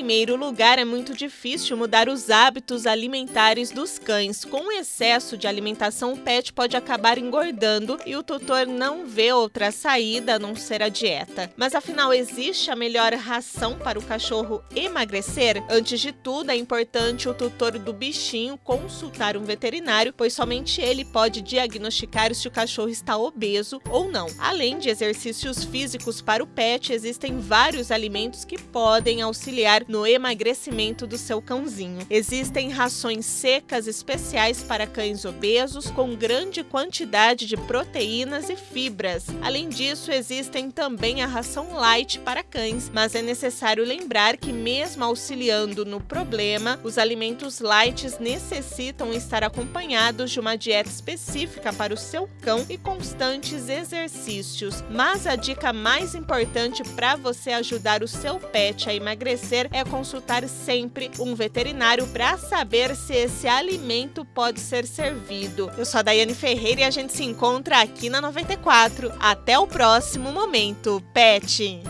primeiro lugar, é muito difícil mudar os hábitos alimentares dos cães. Com excesso de alimentação, o pet pode acabar engordando e o tutor não vê outra saída a não ser a dieta. Mas afinal, existe a melhor ração para o cachorro emagrecer? Antes de tudo, é importante o tutor do bichinho consultar um veterinário, pois somente ele pode diagnosticar se o cachorro está obeso ou não. Além de exercícios físicos para o pet, existem vários alimentos que podem auxiliar no emagrecimento do seu cãozinho. Existem rações secas especiais para cães obesos com grande quantidade de proteínas e fibras. Além disso, existem também a ração light para cães, mas é necessário lembrar que mesmo auxiliando no problema, os alimentos light necessitam estar acompanhados de uma dieta específica para o seu cão e constantes exercícios. Mas a dica mais importante para você ajudar o seu pet a emagrecer é consultar sempre um veterinário para saber se esse alimento pode ser servido. Eu sou a Daiane Ferreira e a gente se encontra aqui na 94. Até o próximo momento, pet!